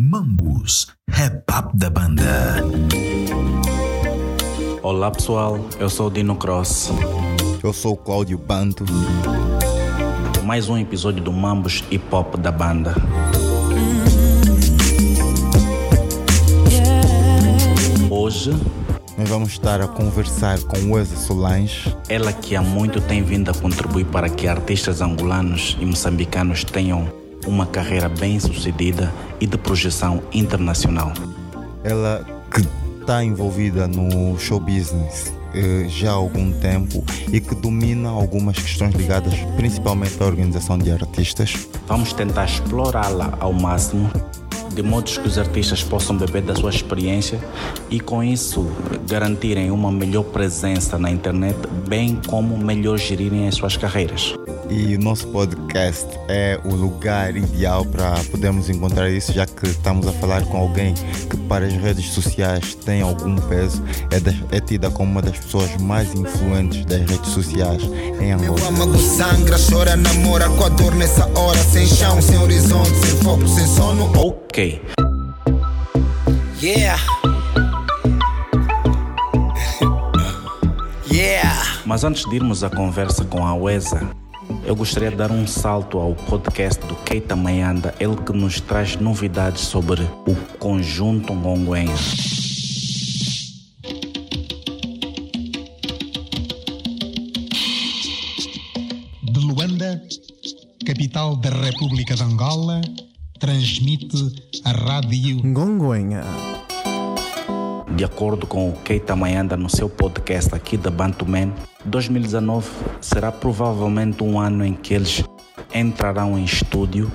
Mambus, rap up da banda. Olá pessoal, eu sou o Dino Cross. Eu sou o Cláudio Banto. Mais um episódio do Mambus Hip Hop da banda. Hoje, Nós vamos estar a conversar com Weza Solange. ela que há muito tem vindo a contribuir para que artistas angolanos e moçambicanos tenham uma carreira bem sucedida e de projeção internacional. Ela que está envolvida no show business eh, já há algum tempo e que domina algumas questões ligadas principalmente à organização de artistas. Vamos tentar explorá-la ao máximo, de modo que os artistas possam beber da sua experiência e, com isso, garantirem uma melhor presença na internet, bem como melhor gerirem as suas carreiras. E o nosso podcast é o lugar ideal para podermos encontrar isso, já que estamos a falar com alguém que para as redes sociais tem algum peso, é, da- é tida como uma das pessoas mais influentes das redes sociais em Meu Angola. âmago sangra, chora, namora com a dor nessa hora. Sem chão, sem horizonte, sem foco, sem sono. Ok, Yeah. yeah. mas antes de irmos à conversa com a Uesa, eu gostaria de dar um salto ao podcast do Keita Mayanda, ele que nos traz novidades sobre o conjunto Luanda, capital da República de Angola, transmite rádio. De acordo com o Keita Mayanda no seu podcast aqui da Bantuman, 2019 será provavelmente um ano em que eles entrarão em estúdio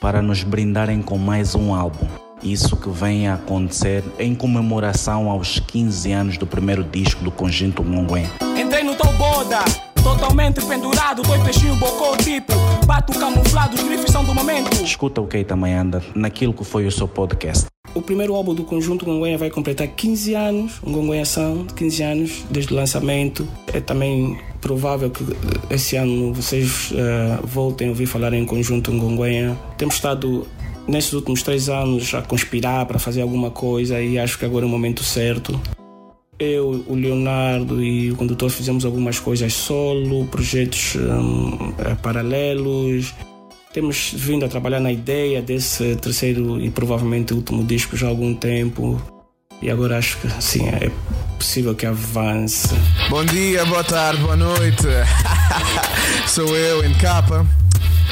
para nos brindarem com mais um álbum. Isso que vem a acontecer em comemoração aos 15 anos do primeiro disco do conjunto Monguém. Entrei no teu boda, totalmente pendurado, dois peixinhos bocou tipo, bato camuflado, os grifes são do momento. Escuta o Keita Mayanda naquilo que foi o seu podcast. O primeiro álbum do conjunto Gongonha vai completar 15 anos, um Gongonha São, 15 anos desde o lançamento. É também provável que eh, esse ano vocês eh, voltem a ouvir falar em conjunto Gongonha. Temos estado nesses últimos três anos a conspirar para fazer alguma coisa e acho que agora é o momento certo. Eu, o Leonardo e o condutor fizemos algumas coisas solo, projetos hum, eh, paralelos. Temos vindo a trabalhar na ideia desse terceiro e provavelmente último disco já há algum tempo. E agora acho que sim, é possível que avance. Bom dia, boa tarde, boa noite. Sou eu, em capa.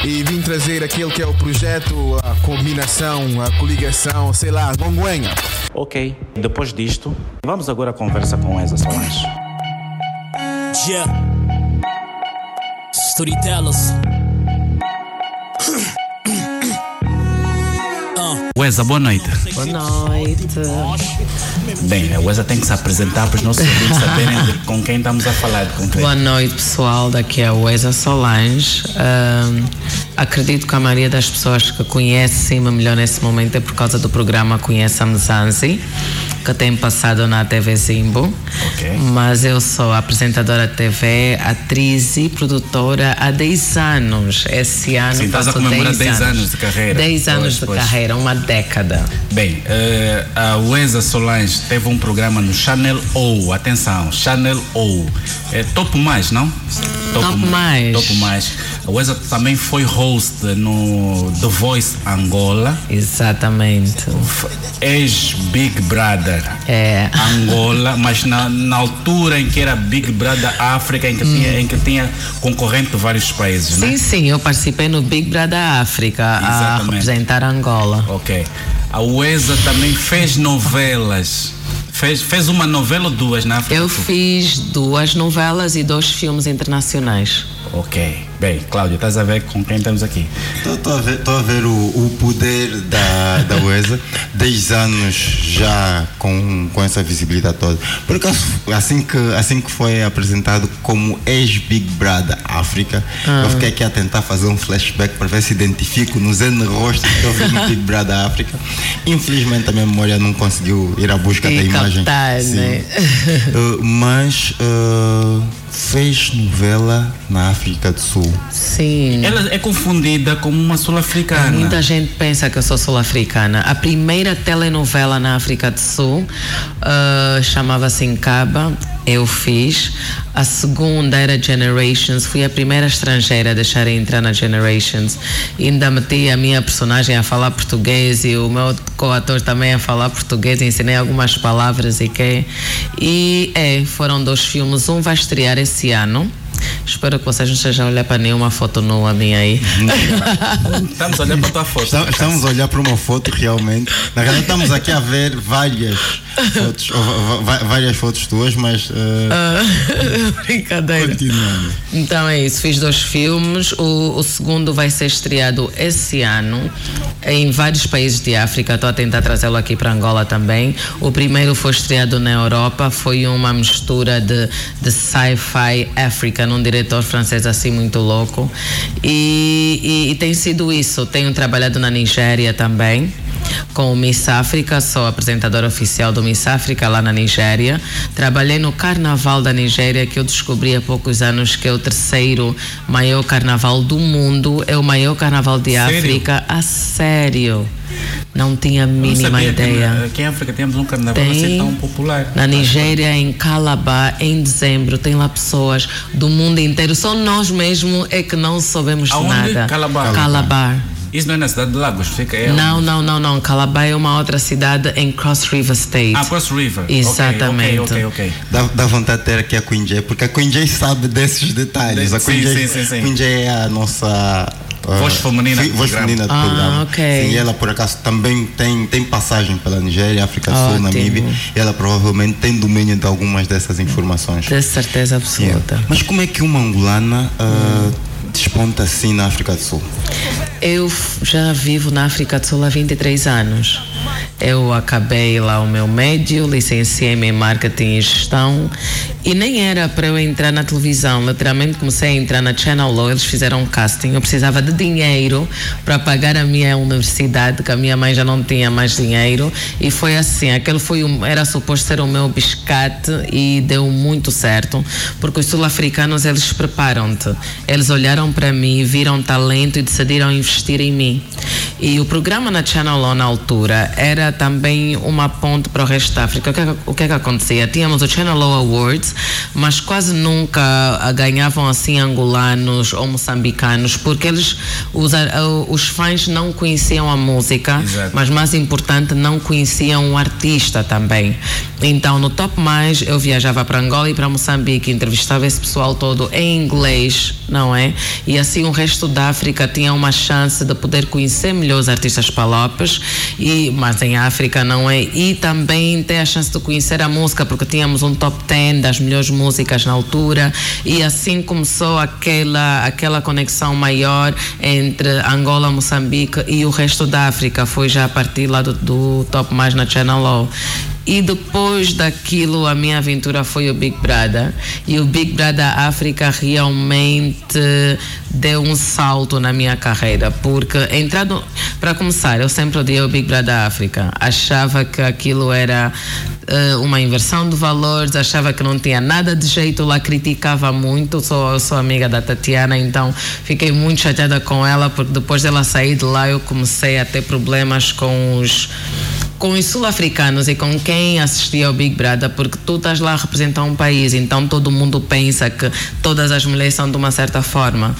E vim trazer aquele que é o projeto, a combinação, a coligação, sei lá, gonguenha. Ok, depois disto, vamos agora à conversa com Eza Solange. Yeah. Storytellers. Weza, boa noite. Boa noite. Bem, a Weza tem que se apresentar para os nossos ouvintes saberem de com quem estamos a falar. Com quem. Boa noite, pessoal. Daqui é a Weza Solange. Ahm, acredito que a maioria das pessoas que conhecem-me melhor nesse momento é por causa do programa Conheça Mzanzi, que tem passado na TV Zimbo. Ok. Mas eu sou apresentadora de TV, atriz e produtora há 10 anos. Esse ano Sim, estás a faço comemorar 10 anos de carreira. 10 anos Pois, de pois. carreira, uma década. Bem, eh, a Weza Solange teve um programa no Channel O, atenção, Channel O. É Top Mais, não? Top Mais. Top Mais. A Weza também foi host no The Voice Angola, Exatamente. ex-Big Brother É. Angola, mas na, na altura em que era Big Brother África, em que, tinha, em que tinha concorrente de vários países, né? Sim, sim, eu participei no Big Brother África a Exatamente. representar Angola. Ok. A Weza também fez novelas. Fez, fez uma novela ou duas na África? Eu fiz duas novelas e dois filmes internacionais. Ok. Bem, Cláudio, estás a ver com quem estamos aqui? Estou a ver, tô a ver o, o poder da, da Weza, 10 anos já com, com essa visibilidade toda. Por acaso, assim que, assim que foi apresentado como ex-Big Brother África, eu fiquei aqui a tentar fazer um flashback para ver se identifico nos N rostos que eu vi no Big Brother África. Infelizmente a minha memória não conseguiu ir à busca E da imagem. captar, né? Uh, mas uh, fez novela na África do Sul. Sul. Sim. Ela é confundida como uma sul-africana. Muita gente pensa que eu sou sul-africana. A primeira telenovela na África do Sul uh, chamava-se Incaba, eu fiz. A segunda era Generations, fui a primeira estrangeira a deixar entrar na Generations. Ainda meti a minha personagem a falar português e o meu co-ator também a falar português, ensinei algumas palavras e que. E é, foram dois filmes. Um vai estrear esse ano. Espero que vocês não estejam a olhar para nenhuma foto nua minha aí. Estamos a olhar para a tua foto. Estamos, estamos a olhar para uma foto realmente. Na realidade, estamos aqui a ver várias fotos, várias fotos tuas, mas. uh, Brincadeira. continuando. Então é isso, fiz dois filmes. O, o segundo vai ser estreado esse ano em vários países de África. Estou a tentar trazê-lo aqui para Angola também. O primeiro foi estreado na Europa, foi uma mistura de, de sci-fi África, num diretor francês assim muito louco. E, e- e tem sido isso. Tenho trabalhado na Nigéria também com o Miss África, sou apresentadora oficial do Miss África lá na Nigéria. Trabalhei no Carnaval da Nigéria, que eu descobri há poucos anos que é o terceiro maior carnaval do mundo, é o maior carnaval de Sério? África. A sério. Não tinha a mínima que ideia. na- que em África temos um carnaval Tem. assim tão popular. Na Nigéria, em Calabar, em dezembro, tem lá pessoas do mundo inteiro. Só nós mesmo é que não soubemos de Aonde? nada. Calabar. Calabar. Isso não é na cidade de Lagos, fica é Não, não, não, não. Calabar é uma outra cidade em Cross River State. Ah, Cross River. Exatamente. Ok, ok, ok. Dá, dá vontade de ter aqui a Queen J, porque a Queen J sabe desses detalhes. De- a Queen, sim, J, sim, sim, sim. Queen J é a nossa. uh, Voz feminina voz feminina do Ah, programa. ok. Sim, e ela por acaso também tem, tem passagem pela Nigéria, África do Sul. Namíbia. E ela provavelmente tem domínio de algumas dessas informações. De certeza absoluta. Yeah. Mas como é que uma angolana uh, desponta assim na África do Sul? Eu já vivo na África do Sul há 23 anos. Eu acabei lá o meu médio, licenciei-me em marketing e gestão e nem era para eu entrar na televisão. Literalmente comecei a entrar na Channel Law, eles fizeram um casting. Eu precisava de dinheiro para pagar a minha universidade, que a minha mãe já não tinha mais dinheiro. E foi assim, aquele foi um, era suposto ser o meu biscate e deu muito certo, porque os sul-africanos eles preparam-te. Eles olharam para mim, viram talento e decidiram investir em mim. E o programa na Channel Law na altura era também uma ponte para o resto da África. O que, é que- o que é que acontecia? Tínhamos o Channel Law Awards, mas quase nunca ah, ganhavam assim angolanos ou moçambicanos, porque eles, os, ah, os fãs não conheciam a música, Exato. mas mais importante, não conheciam o artista também. Então, no Top Mais, eu viajava para Angola e para Moçambique, entrevistava esse pessoal todo em inglês, não é? E assim o resto da África tinha uma chance de poder conhecer melhor os artistas palopes, e, mas em África, não é? E também ter a chance de conhecer a música, porque tínhamos um top 10 das melhores músicas na altura, e assim começou aquela, aquela conexão maior entre Angola, Moçambique e o resto da África. Foi já a partir lá do, do Top Mais na Channel Law. E depois daquilo, a minha aventura foi o Big Brother. E o Big Brother África realmente deu um salto na minha carreira. Porque, entrado, para começar, eu sempre odiei o Big Brother África. Achava que aquilo era eh, uma inversão de valores, achava que não tinha nada de jeito lá, criticava muito. Sou, sou amiga da Tatiana, então fiquei muito chateada com ela, porque depois dela sair de lá, eu comecei a ter problemas com os com os sul-africanos e com quem assistia ao Big Brother, porque tu estás lá a representar um país, então todo mundo pensa que todas as mulheres são de uma certa forma.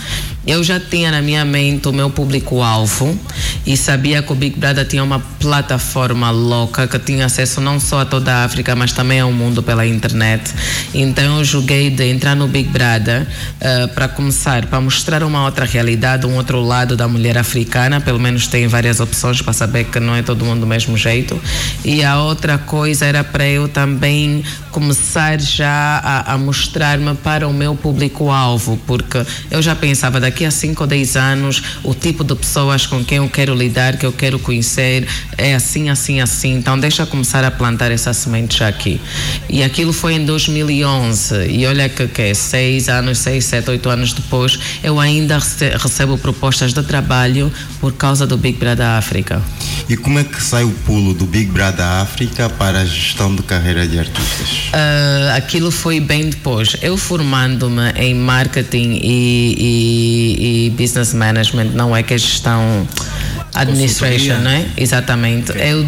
Eu já tinha na minha mente o meu público-alvo e sabia que o Big Brother tinha uma plataforma louca que tinha acesso não só a toda a África, mas também ao mundo pela internet. Então eu joguei de entrar no Big Brother eh, para começar, para mostrar uma outra realidade, um outro lado da mulher africana, pelo menos tem várias opções para saber que não é todo mundo do mesmo jeito. E a outra coisa era para eu também começar já a, a mostrar-me para o meu público-alvo, porque eu já pensava daqui a 5 ou 10 anos o tipo de pessoas com quem eu quero lidar, que eu quero conhecer, é assim, assim, assim. Então deixa começar a plantar essa semente já aqui. E aquilo foi em 2011. E olha que, que é 6 anos, 6, 7, 8 anos depois, eu ainda rece- recebo propostas de trabalho por causa do Big Brother África. E como é que sai o pulo do Big Brother África para a gestão de carreira de artistas? Ah, aquilo foi bem depois. Eu formando-me em marketing e, e, e business management, não é que é gestão administration, não é? Exatamente. Eu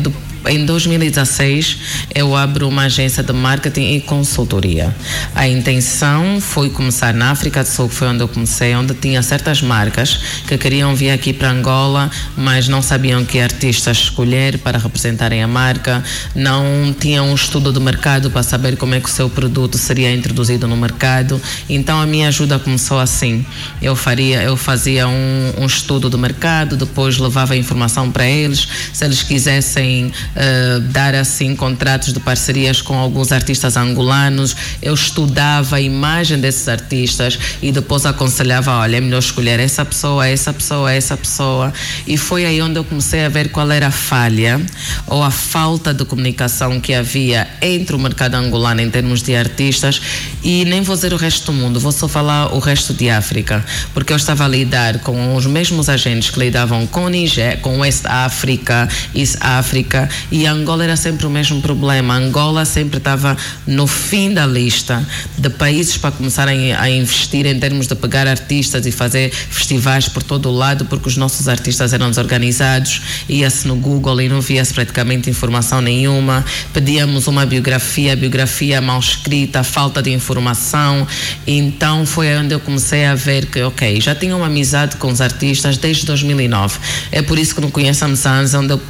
em 2016 eu abro uma agência de marketing e consultoria. A intenção foi começar na África do Sul, que foi onde eu comecei, onde tinha certas marcas que queriam vir aqui para Angola, mas não sabiam que artistas escolher para representarem a marca, não tinham um estudo de mercado para saber como é que o seu produto seria introduzido no mercado. Então a minha ajuda começou assim. Eu faria, eu fazia um, um estudo do mercado, depois levava a informação para eles, se eles quisessem uh, dar assim contratos de parcerias com alguns artistas angolanos. Eu estudava a imagem desses artistas e depois aconselhava, olha, é melhor escolher essa pessoa, essa pessoa, essa pessoa. E foi aí onde eu comecei a ver qual era a falha ou a falta de comunicação que havia entre o mercado angolano em termos de artistas e nem vou dizer o resto do mundo, vou só falar o resto de África, porque eu estava a lidar com os mesmos agentes que lidavam com Niger, com West África, East África e Angola era sempre o mesmo problema. Angola sempre estava no fim da lista de países para começarem a investir em termos de pegar artistas e fazer festivais por todo o lado, porque os nossos artistas eram desorganizados, ia-se no Google e não via-se praticamente informação nenhuma. Pedíamos uma biografia, biografia mal escrita, falta de informação. Então foi onde eu comecei a ver que, ok, já tinha uma amizade com os artistas desde 2009. É por isso que não conheço a Mzanza, onde eu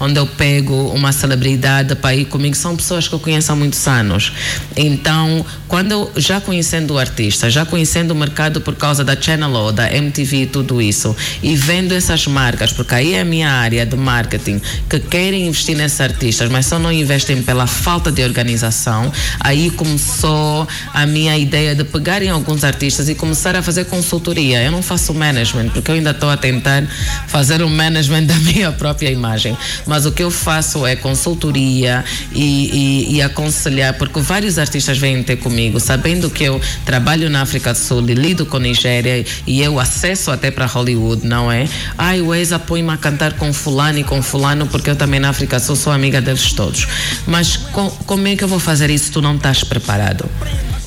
onde eu pego uma celebridade para ir comigo, são pessoas que eu conheço há muitos anos. Então, quando eu, já conhecendo o artista, já conhecendo o mercado por causa da Channel O, da MTV e tudo isso, e vendo essas marcas, porque aí é a minha área de marketing, que querem investir nesses artistas, mas só não investem pela falta de organização, aí começou a minha ideia de pegar em alguns artistas e começar a fazer consultoria. Eu não faço management, porque eu ainda estou a tentar fazer o management da minha própria imagem mas o que eu faço é consultoria e, e, e aconselhar, porque vários artistas vêm ter comigo, sabendo que eu trabalho na África do Sul e lido com Nigéria e eu acesso até para Hollywood, não é? Ai, o ex põe-me a cantar com fulano e com fulano, porque eu também na África do Sul sou amiga deles todos. Mas com, como é que eu vou fazer isso? Tu não estás preparado.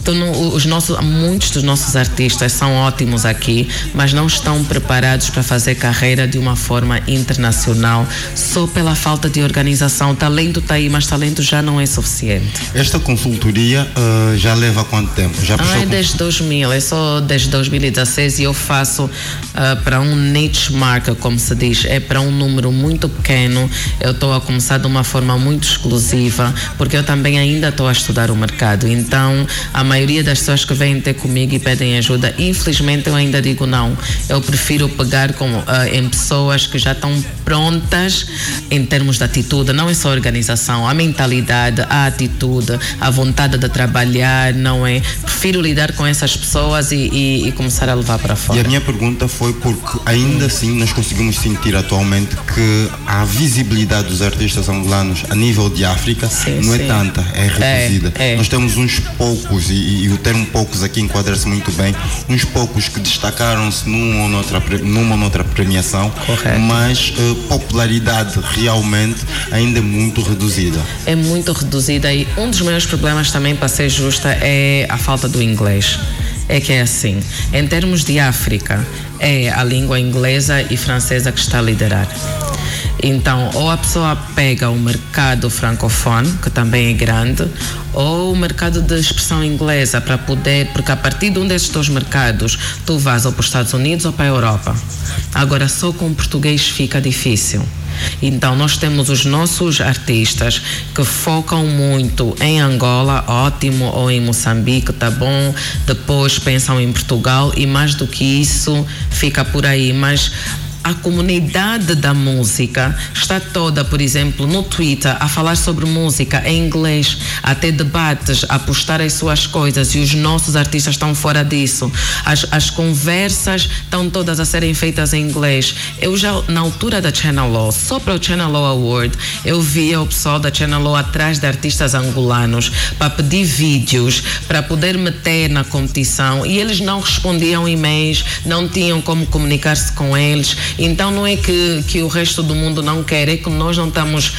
Então, os nossos, muitos dos nossos artistas são ótimos aqui, mas não estão preparados para fazer carreira de uma forma internacional só pela falta de organização. Talento está aí, mas talento já não é suficiente. Esta consultoria uh, já leva quanto tempo? Já ah, é desde 2000, é só desde 2016 e eu faço uh, para um niche market, como se diz, é para um número muito pequeno. Eu estou a começar de uma forma muito exclusiva, porque eu também ainda estou a estudar o mercado. Então, a maioria das pessoas que vêm ter comigo e pedem ajuda, infelizmente eu ainda digo não. Eu prefiro pegar com, uh, em pessoas que já estão prontas em termos de atitude, não é só organização, a mentalidade, a atitude, a vontade de trabalhar, não é? Prefiro lidar com essas pessoas e, e, e começar a levar para fora. E a minha pergunta foi porque ainda assim nós conseguimos sentir atualmente que a visibilidade dos artistas angolanos a nível de África sim, não é sim. é tanta, é reduzida. É, é. Nós temos uns poucos e e, o termo poucos aqui enquadra-se muito bem, uns poucos que destacaram-se numa ou noutra, numa ou noutra premiação, Correto. mas uh, popularidade realmente ainda é muito reduzida. É muito reduzida e um dos maiores problemas também, para ser justa, é a falta do inglês é que é assim, em termos de África, é a língua inglesa e francesa que está a liderar. Então, ou a pessoa pega o mercado francofone, que também é grande, ou o mercado de expressão inglesa para poder, porque a partir de um desses dois mercados, tu vas ou para os Estados Unidos ou para a Europa. Agora, só com o português fica difícil. Então, nós temos os nossos artistas que focam muito em Angola, ótimo, ou em Moçambique, tá bom. Depois pensam em Portugal e mais do que isso, fica por aí. Mas a comunidade da música está toda, por exemplo, no Twitter a falar sobre música em inglês, a ter debates, a postar as suas coisas e os nossos artistas estão fora disso. As, as conversas estão todas a serem feitas em inglês. Eu já, na altura da Channel Law, só para o Channel Law Award, eu via o pessoal da Channel Law atrás de artistas angolanos para pedir vídeos, para poder meter na competição e eles não respondiam e-mails, não tinham como comunicar-se com eles então não é que, que o resto do mundo não quer, é que nós não estamos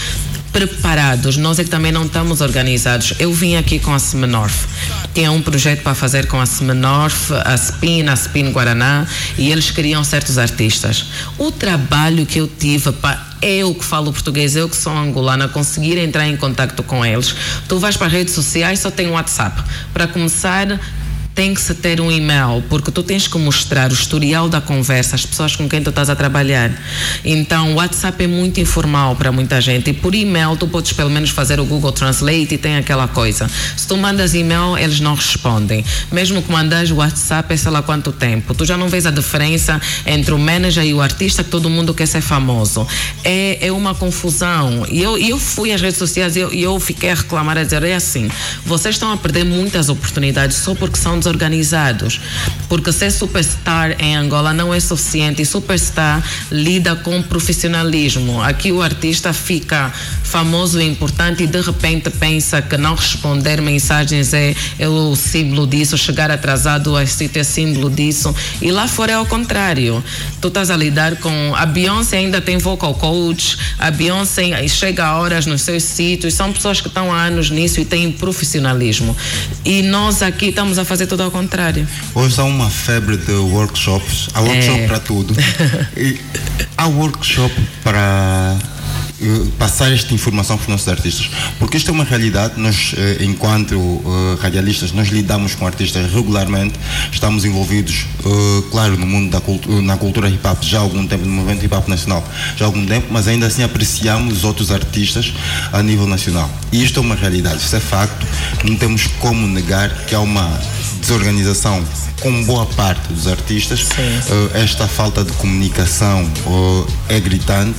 preparados, nós é que também não estamos organizados. Eu vim aqui com a Semenorf tinha um projeto para fazer com a Semenorf, a Spin, a Spin Guaraná, e eles queriam certos artistas. O trabalho que eu tive para eu que falo português, eu que sou angolana, conseguir entrar em contato com eles. Tu vais para as redes sociais, só tem WhatsApp. Para começar, tem que se ter um e-mail, porque tu tens que mostrar o historial da conversa, as pessoas com quem tu estás a trabalhar. Então, o WhatsApp é muito informal para muita gente e por e-mail tu podes pelo menos fazer o Google Translate e tem aquela coisa. Se tu mandas e-mail, eles não respondem. Mesmo que mandas WhatsApp, é sei lá quanto tempo. Tu já não vês a diferença entre o manager e o artista, que todo mundo quer ser famoso. É, é uma confusão. E eu, eu fui às redes sociais e eu, eu fiquei a reclamar, a dizer, é assim, vocês estão a perder muitas oportunidades só porque são desorganizados. Porque ser superstar em Angola não é suficiente superstar lida com profissionalismo. Aqui o artista fica famoso e importante e de repente pensa que não responder mensagens é, é o símbolo disso, chegar atrasado a sítio é símbolo disso. E lá fora é ao contrário. Tu estás a lidar com. A Beyoncé ainda tem vocal coach, a Beyoncé chega a horas nos seus sítios, são pessoas que estão há anos nisso e têm profissionalismo. E nós aqui estamos a fazer tudo ao contrário. Hoje há uma febre de workshops, há workshop É. para tudo. Há workshop para passar esta informação para os nossos artistas. Porque isto é uma realidade, nós, eh, enquanto eh, radialistas, nós lidamos com artistas regularmente, estamos envolvidos, eh, claro, no mundo da cultura, na cultura hip hop já há algum tempo, no movimento hip hop nacional já há algum tempo, mas ainda assim apreciamos os outros artistas a nível nacional. E isto é uma realidade, isso é facto, não temos como negar que há uma desorganização com boa parte dos artistas. Eh, esta falta de comunicação eh, é gritante,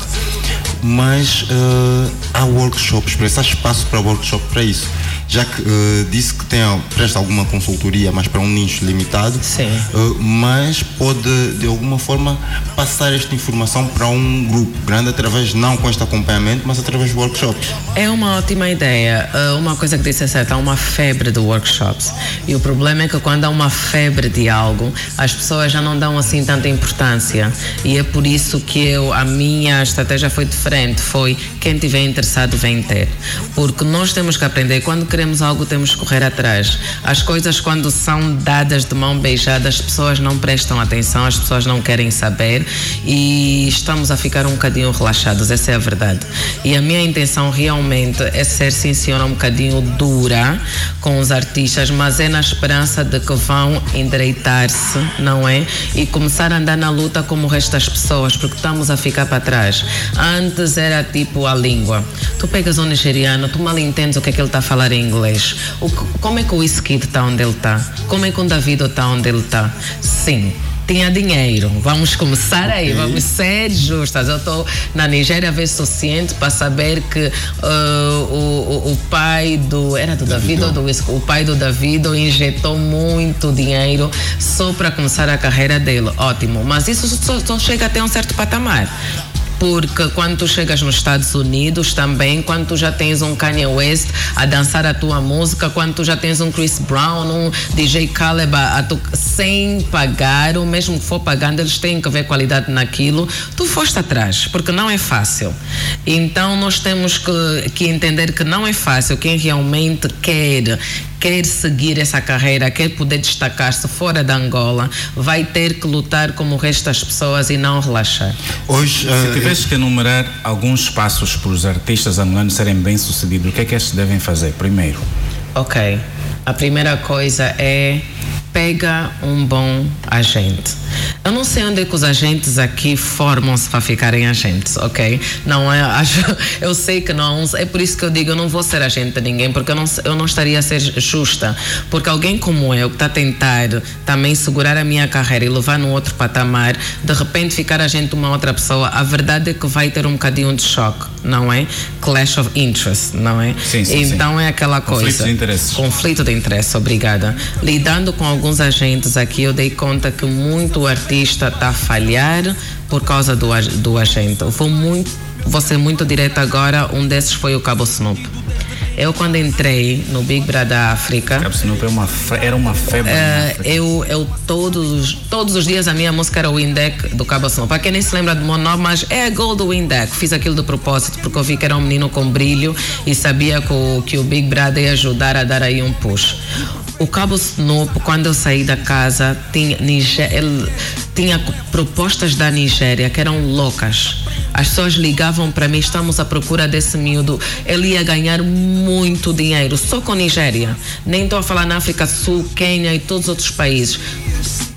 mas eh, há workshops para isso, há espaço para workshop para isso. Já que eh, disse que tem, presta alguma consultoria, mas para um nicho limitado, Sim. eh, mas pode de alguma forma passar esta informação para um grupo grande através, não com este acompanhamento, mas através de workshops. É uma ótima ideia. Uh, uma coisa que disse é certa, há uma febre de workshops. E o problema é que quando há uma febre de algo, as pessoas já não dão assim tanta importância. E é por isso que eu, a minha estratégia foi diferente. Foi quem tiver interessado vem ter. Porque nós temos que aprender, quando queremos algo, temos que correr atrás. As coisas, quando são dadas de mão beijada, as pessoas não prestam atenção, as pessoas não querem saber e estamos a ficar um bocadinho relaxados, essa é a verdade. E a minha intenção realmente é ser, sim, senhora, um bocadinho dura com os artistas, mas é na esperança de que vão endireitar-se, não é? E começar a andar na luta como o resto das pessoas, porque estamos a ficar para trás. Antes era tipo a língua. Tu pegas um nigeriano, tu mal entendes o que é que ele está a falar em inglês. O, como é que o Wizkid está onde ele está? Como é que o Davido está onde ele está? Sim tinha dinheiro. Vamos começar aí, vamos ser justas. Eu estou na Nigéria a ver suficiente para saber que uh, o, o, o pai do. Era do Davido ou do? O pai do Davido injetou muito dinheiro só para começar a carreira dele. Ótimo. Mas isso só, só chega até um certo patamar. Porque quando tu chegas nos Estados Unidos também, quando tu já tens um Kanye West a dançar a tua música, quando tu já tens um Chris Brown, um DJ Caleb a, tu, sem pagar, ou mesmo que for pagando, eles têm que ver qualidade naquilo, tu foste atrás, porque não é fácil. Então nós temos que, que entender que não é fácil. Quem realmente quer quer seguir essa carreira, quer poder destacar-se fora da Angola, vai ter que lutar como o resto das pessoas e não relaxar. Hoje, Se tivesse que enumerar alguns passos para os artistas angolanos serem bem-sucedidos, o que é que estes devem fazer primeiro? Ok. A primeira coisa é pega um bom agente. Eu não sei onde é que os agentes aqui formam-se para ficarem agentes, ok? Não é, acho, eu sei que não, é por isso que eu digo, eu não vou ser agente de ninguém, porque eu não, eu não estaria a ser justa, porque alguém como eu que está a tentar também segurar a minha carreira e levar num outro patamar, de repente ficar agente de uma outra pessoa, a verdade é que vai ter um bocadinho de choque, não é? Clash of interest, não é? Sim, sim, sim. então é aquela coisa. Conflito de interesses. Conflito de interesse, obrigada. Lidando com alguns agentes aqui, eu dei conta que muito artista está a falhar por causa do, do agente. Eu vou, muito, vou ser muito direta agora, um desses foi o Cabo Snoop. Eu quando entrei no Big Brother África, Cabo Snoop é uma era uma febre. eh, eu, eu todos, os- todos os dias a minha música era o Windeck do Cabo Snow. Para quem nem se lembra do meu nome, mas é a Gold do Windeck. Fiz aquilo de propósito porque eu vi que era um menino com brilho e sabia que o, que o Big Brother ia ajudar a dar aí um push. O Cabo Snoop, quando eu saí da casa, tinha, ele tinha propostas da Nigéria que eram loucas. As pessoas ligavam para mim, estamos à procura desse miúdo. Ele ia ganhar muito dinheiro só com Nigéria. Nem estou a falar na África Sul, Quênia e todos os outros países.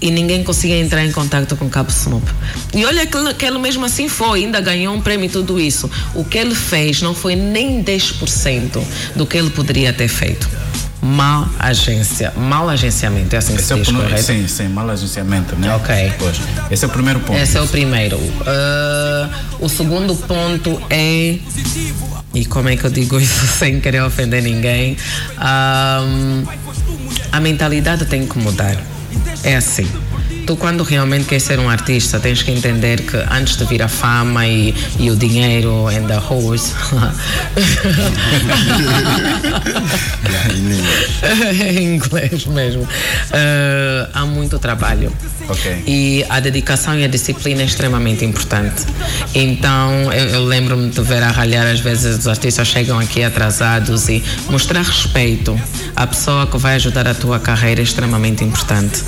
E ninguém conseguia entrar em contato com Cabo Snoop. E olha que que ele mesmo assim foi, ainda ganhou um prêmio e tudo isso. O que ele fez não foi nem 10% do que ele poderia ter feito. Mal agência, mal agenciamento, é assim que Esse se é o diz, primeiro, correto? sim, sim, mal agenciamento, né? Ok. Pois. Esse é o primeiro ponto. Esse é o primeiro. Ah, o segundo ponto é. E como é que eu digo isso sem querer ofender ninguém? Ahm, a mentalidade tem que mudar. É assim. Tu, quando realmente queres ser um artista, tens que entender que antes de vir a fama e, e o dinheiro and the horse. em inglês mesmo. Ah, há muito trabalho. Ok. E a dedicação e a disciplina é extremamente importante. Então, eu, eu lembro-me de ver a ralhar, às vezes os artistas chegam aqui atrasados e mostrar respeito à pessoa que vai ajudar a tua carreira é extremamente importante.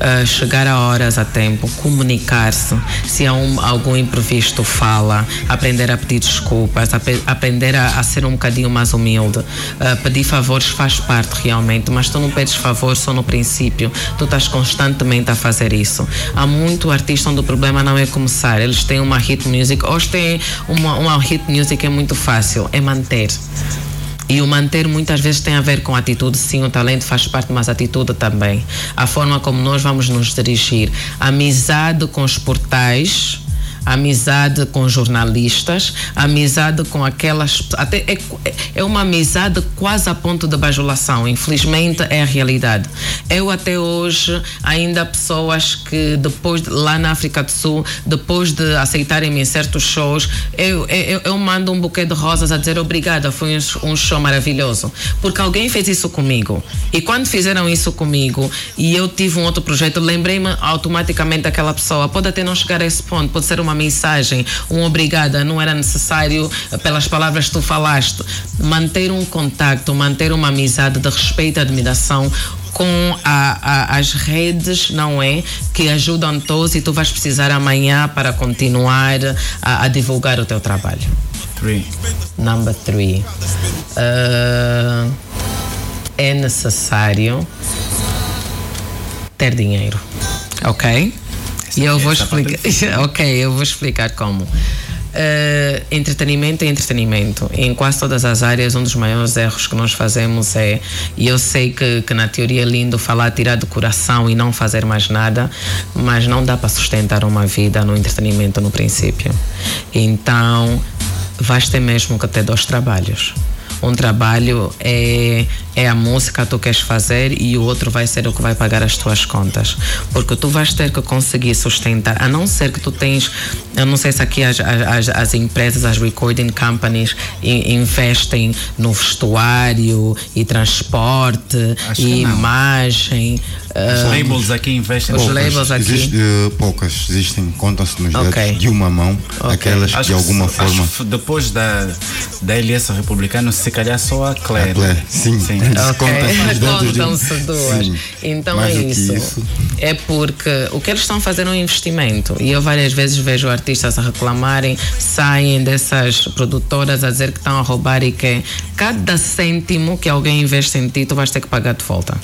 Ah, chegar a horas a tempo, comunicar-se, se há um- algum imprevisto, fala, aprender a pedir desculpas, aprender a, a ser um bocadinho mais humilde. Ah, pedir favores faz parte realmente, mas tu não pedes favor só no princípio, tu estás constantemente a fazer isso. Há muito artista onde o problema não é começar, eles têm uma hit music, hoje têm uma, uma hit music é muito fácil, é manter. E o manter muitas vezes tem a ver com atitude, sim, o talento faz parte, mas atitude também. A forma como nós vamos nos dirigir. Amizade com os portais, amizade com jornalistas, amizade com aquelas. Até é, é uma amizade quase a ponto de bajulação. Infelizmente é a realidade. Eu até hoje ainda há pessoas que depois de- lá na África do Sul, depois de aceitarem-me em certos shows, eu, eu, eu mando um buquê de rosas a dizer obrigada, foi um, um show maravilhoso. Porque alguém fez isso comigo. E quando fizeram isso comigo e eu tive um outro projeto, lembrei-me automaticamente daquela pessoa. Pode até não chegar a esse ponto, pode ser uma mensagem, um obrigada, não era necessário eh, pelas palavras que tu falaste. Manter um contacto, manter uma amizade de respeito e admiração com a- a- as redes, não é? Que ajudam todos e tu vais precisar amanhã para continuar a, a divulgar o teu trabalho. Three. Number three. Ah, é necessário ter dinheiro. Ok? E eu vou explicar. ok, eu vou explicar como. Ah, entretenimento é entretenimento. Em quase todas as áreas, um dos maiores erros que nós fazemos é. E eu sei que, que na teoria é lindo falar, tirar do coração e não fazer mais nada, mas não dá para sustentar uma vida no entretenimento no princípio. Então, vais ter mesmo que ter dois trabalhos. Um trabalho é, é a música que tu queres fazer e o outro vai ser o que vai pagar as tuas contas. Porque tu vais ter que conseguir sustentar, a não ser que tu tens, eu não sei se aqui as, as, as empresas, as recording companies in- investem no vestuário e transporte Acho e imagem. Os ah, labels aqui investem. Os poucas. labels aqui. Existe, eh, poucas, existem, contam-se nos dedos Ok. de uma mão, aquelas Acho de que alguma se- forma. acho que depois da, da LS republicana, se calhar só a Claire. A Claire, sim. sim. Ok, Conta-se nos dedos de contam-se duas. Sim. Então Mais é que isso. isso. É porque o que eles estão fazendo é um investimento. E eu várias vezes vejo artistas a reclamarem, saem dessas produtoras a dizer que estão a roubar e que cada cêntimo que alguém investe em ti, tu vais ter que pagar de volta.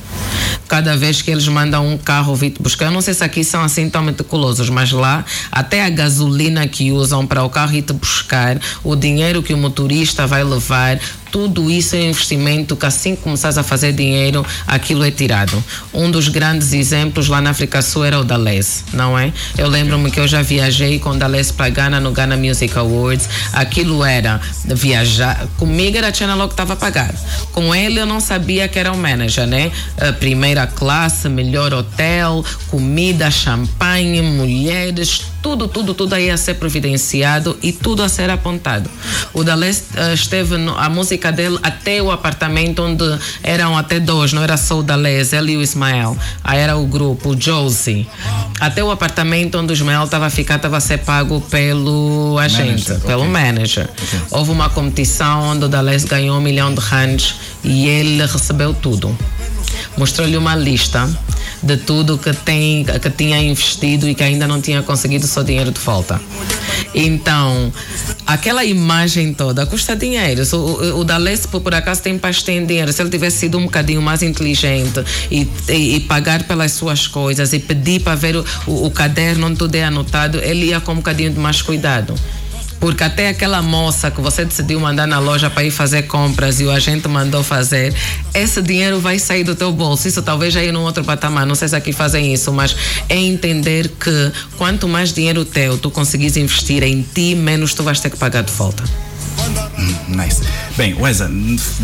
Cada vez que eles mandam um carro vir te buscar, eu não sei se aqui são assim tão meticulosos, mas lá até a gasolina que usam para o carro ir te buscar, o dinheiro que o motorista vai levar, tudo isso é investimento que assim que começares a fazer dinheiro, aquilo é tirado. Um dos grandes exemplos lá na África Sul era o da Les, não é? Eu lembro-me que eu já viajei com o da Les para Ghana no Ghana Music Awards. Aquilo era viajar. Comigo era a Channel que estava a pagar. Com ele eu não sabia que era o manager, né? A primeira classe, melhor hotel, comida, champanhe, mulheres, tudo, tudo, tudo aí a ser providenciado e tudo a ser apontado. O da Les eh, esteve, no, a música dele até o apartamento onde eram até dois, não era só o Dalés, ele e o Ismael. Aí era o grupo, o Josie. Até o apartamento onde o Ismael estava a ficar, estava a ser pago pelo agente, Manager, pelo ok. manager. Houve uma competição onde o Dalés ganhou um milhão de rands e ele recebeu tudo. Mostrou-lhe uma lista de tudo que, tem, que tinha investido e que ainda não tinha conseguido seu dinheiro de volta. Então, aquela imagem toda custa dinheiro. O, o, por por acaso, tem paz, tem dinheiro. Se ele tivesse sido um bocadinho mais inteligente e, e, e pagar pelas suas coisas e pedir para ver o, o, o caderno onde tudo é anotado, ele ia com um bocadinho de mais cuidado. Porque até aquela moça que você decidiu mandar na loja para ir fazer compras e o agente mandou fazer, esse dinheiro vai sair do teu bolso. Isso talvez ir num outro patamar. Não sei se aqui fazem isso, mas é entender que quanto mais dinheiro teu tu conseguires investir em ti, menos tu vais ter que pagar de volta. Nice. Bem, Weza,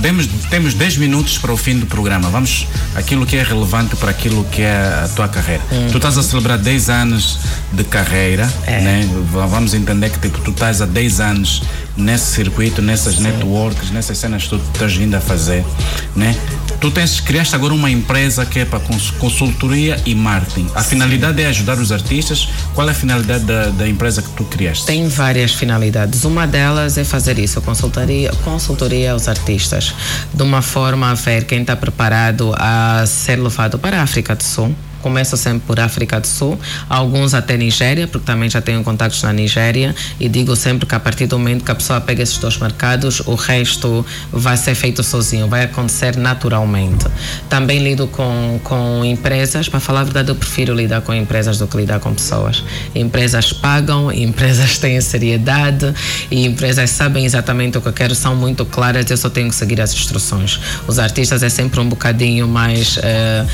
temos, temos 10 minutos para o fim do programa. Vamos aquilo que é relevante para aquilo que é a tua carreira. Tu estás a celebrar 10 anos de carreira, né? V- Vamos entender que tipo, tu estás há 10 anos nesse circuito, nessas networks, nessas cenas que tu estás vindo a fazer, né? Tu tens, criaste agora uma empresa que é para cons- consultoria e marketing. A finalidade é ajudar os artistas. Qual é a finalidade da, da empresa que tu criaste? Tem várias finalidades. Uma delas é fazer isso, consultoria, consultoria aos artistas, de uma forma a ver quem está preparado a ser levado para a África do Sul. Começo sempre por África do Sul, alguns até Nigéria, porque também já tenho contactos na Nigéria, e digo sempre que a partir do momento que a pessoa pega esses dois mercados, o resto vai ser feito sozinho, vai acontecer naturalmente. Também lido com, com empresas, para falar a verdade, eu prefiro lidar com empresas do que lidar com pessoas. Empresas pagam, empresas têm seriedade e empresas sabem exatamente o que eu quero, são muito claras, eu só tenho que seguir as instruções. Os artistas é sempre um bocadinho mais. eh,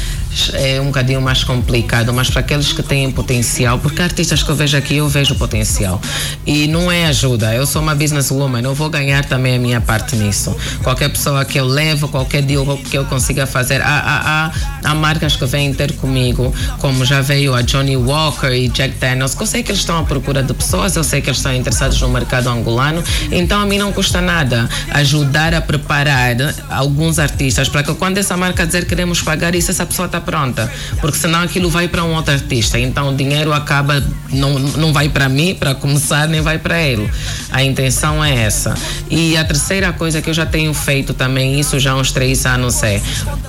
é um bocadinho mais complicado, mas para aqueles que têm potencial, porque artistas que eu vejo aqui, eu vejo potencial. E não é ajuda, eu sou uma businesswoman, eu vou ganhar também a minha parte nisso. Qualquer pessoa que eu levo, qualquer deal que eu consiga fazer, há, há, há, marcas que vêm ter comigo, como já veio a Johnny Walker e Jack Daniels, que eu sei que eles estão à procura de pessoas, eu sei que eles estão interessados no mercado angolano, então a mim não custa nada ajudar a preparar alguns artistas para que quando essa marca dizer queremos pagar isso, essa pessoa está pronta, porque senão aquilo vai para um outro artista, então o dinheiro acaba, não, não vai para mim, para começar, nem vai para ele. A intenção é essa. E a terceira coisa que eu já tenho feito também, isso já há uns três anos, é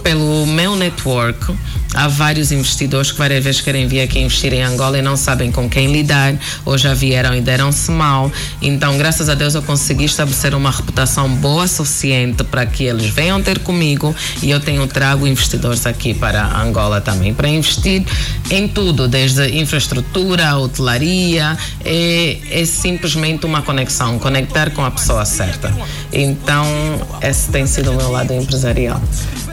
pelo meu network, há vários investidores que várias vezes querem vir aqui investir em Angola e não sabem com quem lidar, ou já vieram e deram-se mal. Então, graças a Deus, eu consegui estabelecer uma reputação boa suficiente para que eles venham ter comigo e eu tenho trago investidores aqui para Angola também, para investir em tudo, desde infraestrutura, hotelaria, é, é simplesmente uma conexão, conectar com a pessoa certa. Então, esse tem sido o meu lado empresarial.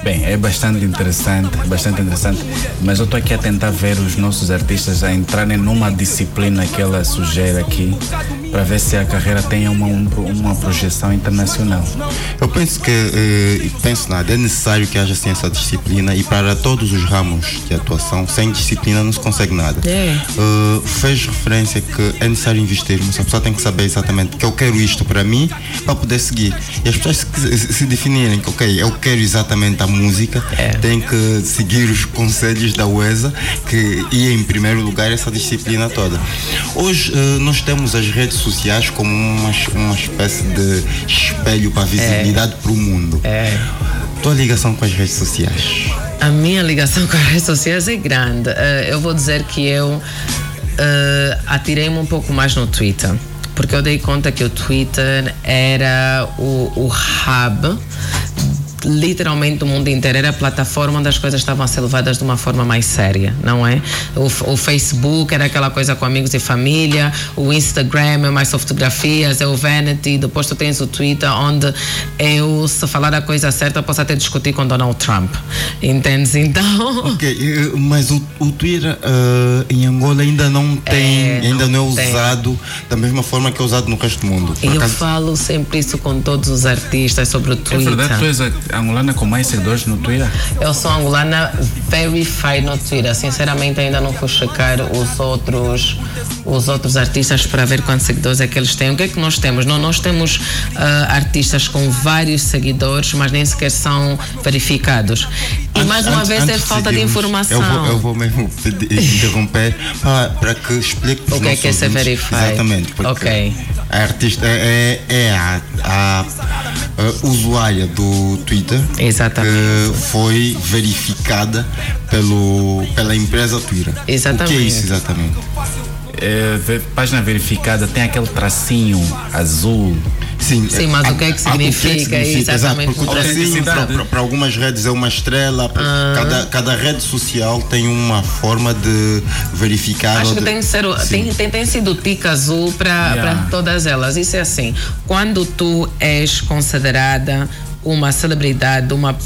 Bem, é bastante interessante, bastante interessante, mas eu estou aqui a tentar ver os nossos artistas a entrarem numa disciplina que ela sugere aqui, para ver se a carreira tenha uma, um- uma projeção internacional. Eu penso que, eh, penso nada, é necessário que haja assim essa disciplina e para todos os ramos de atuação, sem disciplina não se consegue nada. É. Eh, fez referência que é necessário investir, mas a pessoa tem que saber exatamente que eu quero isto para mim para poder seguir. E as pessoas se, se definirem que, ok, eu quero exatamente a música, têm que seguir os conselhos da UESA, que ia em primeiro lugar essa disciplina toda. Hoje eh, nós temos as redes sociais como uma, uma espécie de espelho para a visibilidade para o mundo. É. Tua ligação com as redes sociais? A minha ligação com as redes sociais é grande. Eh, eu vou dizer que eu eh, atirei-me um pouco mais no Twitter. Porque eu dei conta que o Twitter era o, o hub literalmente do mundo inteiro era a plataforma onde as coisas estavam a ser levadas de uma forma mais séria, não é? O, o Facebook era aquela coisa com amigos e família, o Instagram é mais só fotografias, é o Vanity, depois tu tens o Twitter onde eu, se falar a coisa certa, posso até discutir com Donald Trump, entendes? Então... Ok, mas o, o Twitter eh, em Angola ainda não tem, É, ainda não, não é tem. usado da mesma forma que é usado no resto do mundo. E eu acaso- falo sempre isso com todos os artistas sobre o É Twitter. verdade, tu és a, angolana com mais seguidores no Twitter? Eu sou angolana verified no Twitter. Sinceramente, ainda não fui checar os outros, os outros artistas para ver quantos seguidores é que eles têm. O que é que nós temos? Não, nós temos ah, artistas com vários seguidores, mas nem sequer são verificados. E mais uma Antes- vez é antes falta de informação. Eu vou, eu vou mesmo interromper para, para que explique O que é que é ser verified? Exatamente. Porque Ok. A artista é, é a, a- a usuária do Twitter Exatamente. que foi verificada pelo, pela empresa Twitter. O que é Exatamente. isso exatamente? É, página verificada tem aquele tracinho azul. Sim, Sim, mas a- o que é que a- significa? Exato, Exatamente. porque o tracinho para, algumas redes é uma estrela, Ah. cada, cada rede social tem uma forma de verificar. Acho que de- tem, que ser, tem, tem, tem sido tica azul para Yeah. todas elas. Isso é assim. Quando tu és considerada uma celebridade, uma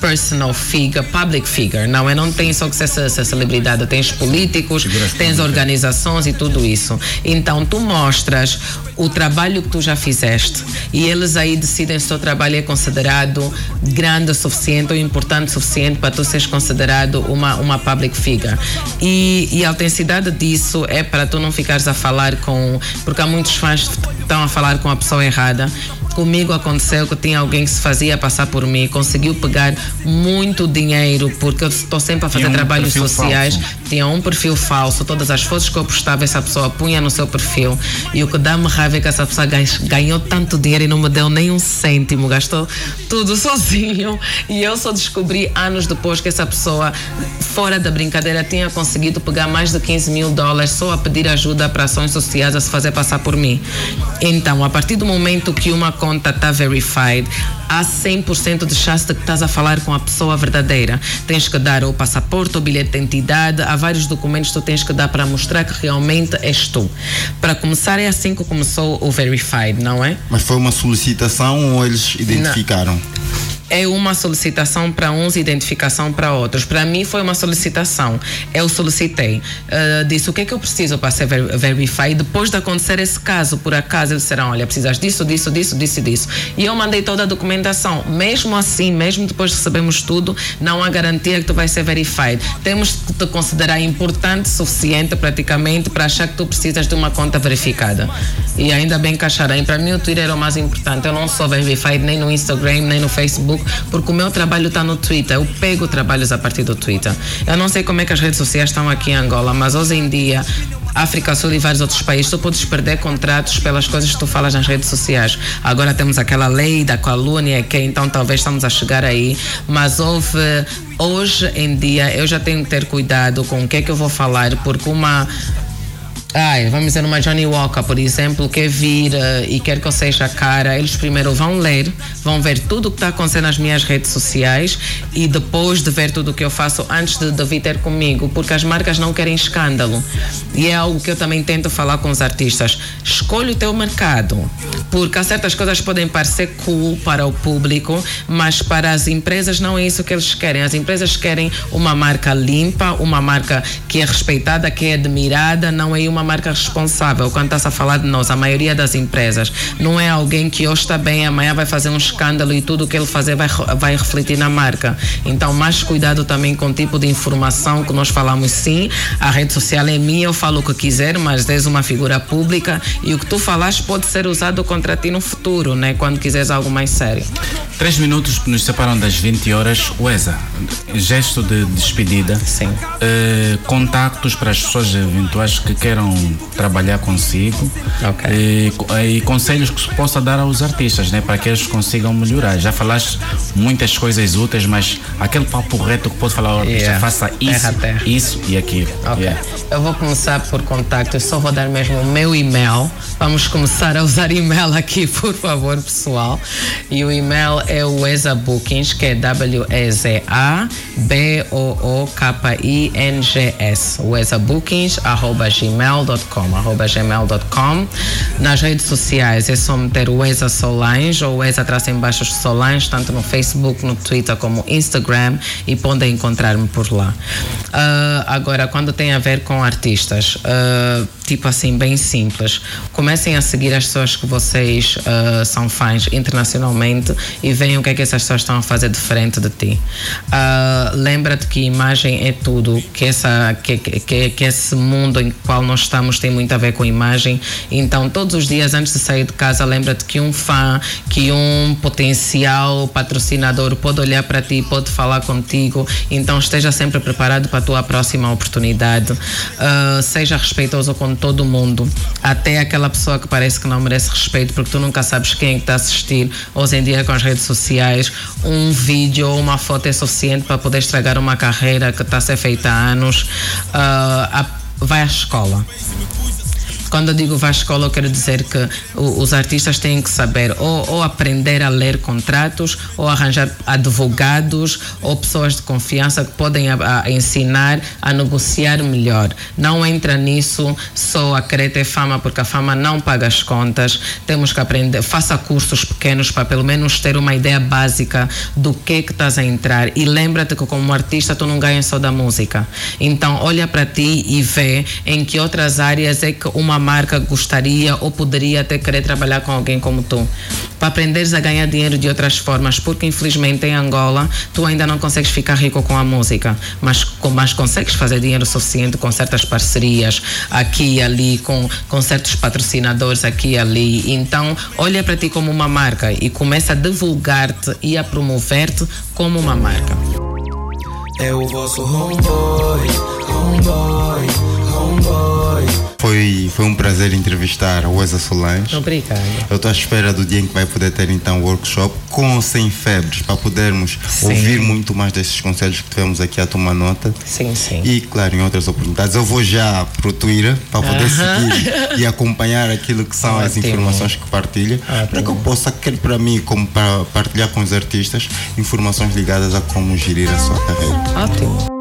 personal figure, public figure, não é? Não tem só que ser essa, essa celebridade, tens políticos, tens organizações e tudo isso. Então tu mostras o trabalho que tu já fizeste e eles aí decidem se o teu trabalho é considerado grande o suficiente ou importante o suficiente para tu seres considerado uma, uma public figure. E, e a autenticidade disso é para tu não ficares a falar com. Porque há muitos fãs que estão a falar com a pessoa errada. Comigo aconteceu que tinha alguém que se fazia passar por mim, conseguiu pegar muito dinheiro, porque eu estou sempre a fazer um trabalhos sociais. falso. Tinha um perfil falso, todas as fotos que eu postava, essa pessoa punha no seu perfil. E o que dá-me raiva é que essa pessoa gan- ganhou tanto dinheiro e não me deu nem um cêntimo, gastou tudo sozinho. E eu só descobri anos depois que essa pessoa, fora da brincadeira, tinha conseguido pegar mais de 15 mil dólares só a pedir ajuda para ações sociais a se fazer passar por mim. Então, a partir do momento que uma conta está verified, há 100% de chance de que estás a falar com a pessoa verdadeira. Tens que dar o passaporte, o bilhete de identidade, há vários documentos que tu tens que dar para mostrar que realmente és tu. Para começar, é assim que começou o verified, não é? Mas foi uma solicitação ou eles identificaram? É uma solicitação para uns e identificação para outros. Para mim foi uma solicitação. Eu solicitei. Uh, disse o que é que eu preciso para ser ver verified. Depois de acontecer esse caso, por acaso, eles disseram: olha, precisas disso, disso, disso, disso e disso. E eu mandei toda a documentação. Mesmo assim, mesmo depois de sabermos tudo, não há garantia que tu vais ser verified. Temos que te considerar importante, suficiente praticamente, para achar que tu precisas de uma conta verificada. E ainda bem que acharam. Para mim, o Twitter era o mais importante. Eu não sou verified nem no Instagram, nem no Facebook, porque o meu trabalho está no Twitter. Eu pego trabalhos a partir do Twitter. Eu não sei como é que as redes sociais estão aqui em Angola, mas hoje em dia, África Sul e vários outros países, tu podes perder contratos pelas coisas que tu falas nas redes sociais. Agora temos aquela lei da calúnia, que então talvez estamos a chegar aí, mas houve. Hoje em dia, eu já tenho que ter cuidado com o que é que eu vou falar, porque uma Ai, vamos dizer uma Johnny Walker, por exemplo, quer vir e quer que eu seja cara, eles primeiro vão ler, vão ver tudo o que está acontecendo nas minhas redes sociais e depois de ver tudo o que eu faço, antes de, de vir ter comigo, porque as marcas não querem escândalo. E é algo que eu também tento falar com os artistas. Escolhe o teu mercado, porque há certas coisas podem parecer cool para o público, mas para as empresas não é isso que eles querem. As empresas querem uma marca limpa, uma marca que é respeitada, que é admirada, não é uma marca responsável. Quando está-se a falar de nós, a maioria das empresas não é alguém que hoje está bem, amanhã vai fazer um escândalo e tudo o que ele fazer vai, vai refletir na marca. Então, mais cuidado também com o tipo de informação que nós falamos sim. A rede social é minha, eu falo o que quiser, mas és uma figura pública e o que tu falas pode ser usado contra ti no futuro, né? Quando quiseres algo mais sério. Três minutos nos separam das 20 horas. Uesa, gesto de despedida. Sim. Eh, contactos para as pessoas eventuais que queiram trabalhar consigo. Ok. E, e conselhos que se possa dar aos artistas, né? Para que eles consigam melhorar. Já falaste muitas coisas úteis, mas aquele papo reto que pode falar ao artista, Yeah. faça isso, Terra terra. isso e aquilo. Ok. Yeah. Eu vou começar por contato. Eu só vou dar mesmo o meu e-mail. Vamos começar a usar e-mail aqui, por favor, pessoal. E o e-mail é o ESA Bookings, que é W-E-Z-A-B-O-O-K-I-N-G-S. O ESA Bookings, arroba gmail.com. Arroba gmail.com. Nas redes sociais é só meter o ESA Solange ou o ESA traço em baixo Solange, tanto no Facebook, no Twitter como Instagram e podem encontrar-me por lá. Ah, agora, quando tem a ver com artistas, ah, tipo assim, bem simples, comecem a seguir as pessoas que vocês ah, são fãs internacionalmente e veem o que é que essas pessoas estão a fazer diferente de ti. Uh, Lembra-te que imagem é tudo, que, essa, que, que, que esse mundo em qual nós estamos tem muito a ver com imagem. Então, todos os dias antes de sair de casa, lembra-te que um fã, que um potencial patrocinador pode olhar para ti, pode falar contigo. Então, esteja sempre preparado para a tua próxima oportunidade. Uh, seja respeitoso com todo mundo, até aquela pessoa que parece que não merece respeito, porque tu nunca sabes quem é está a assistir. Hoje em dia, com as redes sociais, um vídeo ou uma foto é suficiente para poder estragar uma carreira que está a ser feita há anos. Uh, vai à escola quando eu digo vá à escola, eu quero dizer que os artistas têm que saber ou, ou aprender a ler contratos, ou arranjar advogados ou pessoas de confiança que podem a, a ensinar a negociar melhor. Não entra nisso só a querer ter fama, porque a fama não paga as contas. Temos que aprender, faça cursos pequenos para pelo menos ter uma ideia básica do que é que estás a entrar. E lembra-te que como artista tu não ganhas só da música. Então olha para ti e vê em que outras áreas é que uma uma marca gostaria ou poderia até querer trabalhar com alguém como tu. Para aprenderes a ganhar dinheiro de outras formas, porque infelizmente em Angola tu ainda não consegues ficar rico com a música, mas, mas consegues fazer dinheiro suficiente com certas parcerias aqui e ali, com, com certos patrocinadores aqui e ali. Então, olha para ti como uma marca e começa a divulgar-te e a promover-te como uma marca. É o vosso homeboy, homeboy. Foi, foi um prazer entrevistar a Wesa Solange. Obrigada. Eu estou à espera do dia em que vai poder ter então workshop com ou sem febres, para podermos Sim. ouvir muito mais desses conselhos que tivemos aqui a tomar nota. Sim, sim. E, claro, em outras oportunidades. Eu vou já para o Twitter para poder Aham. seguir e acompanhar aquilo que são as Ótimo. informações que partilha, para que eu possa, quer para mim, como para partilhar com os artistas, informações ligadas a como gerir a sua carreira. Ótimo.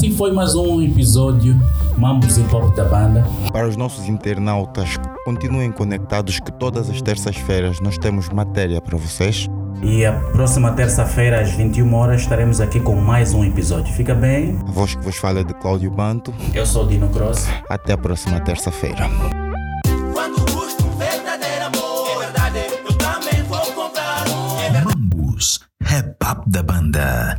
Assim foi mais um episódio Mambos e Pop da Banda. Para os nossos internautas, continuem conectados que todas as terças-feiras nós temos matéria para vocês. E a próxima terça-feira, às 21 horas, estaremos aqui com mais um episódio. Fica bem? A voz que vos fala é de Cláudio Banto. Eu sou Dino Cross. Até a próxima terça-feira. Mambus, Rap Up da Banda.